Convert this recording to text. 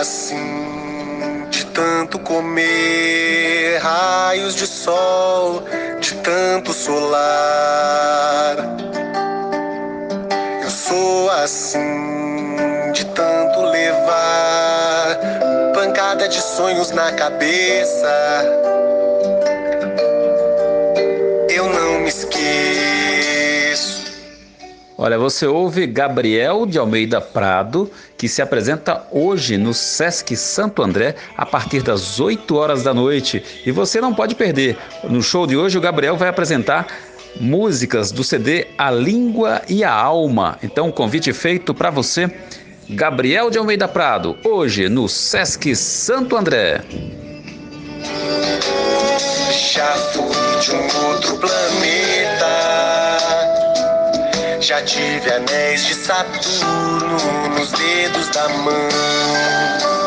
assim, de tanto comer raios de sol, de tanto solar. Eu sou assim, de tanto levar pancada de sonhos na cabeça. Olha, você ouve Gabriel de Almeida Prado, que se apresenta hoje no Sesc Santo André a partir das 8 horas da noite. E você não pode perder. No show de hoje, o Gabriel vai apresentar músicas do CD A Língua e a Alma. Então, convite feito para você, Gabriel de Almeida Prado, hoje no Sesc Santo André. Já Já tive anéis de Saturno nos dedos da mão.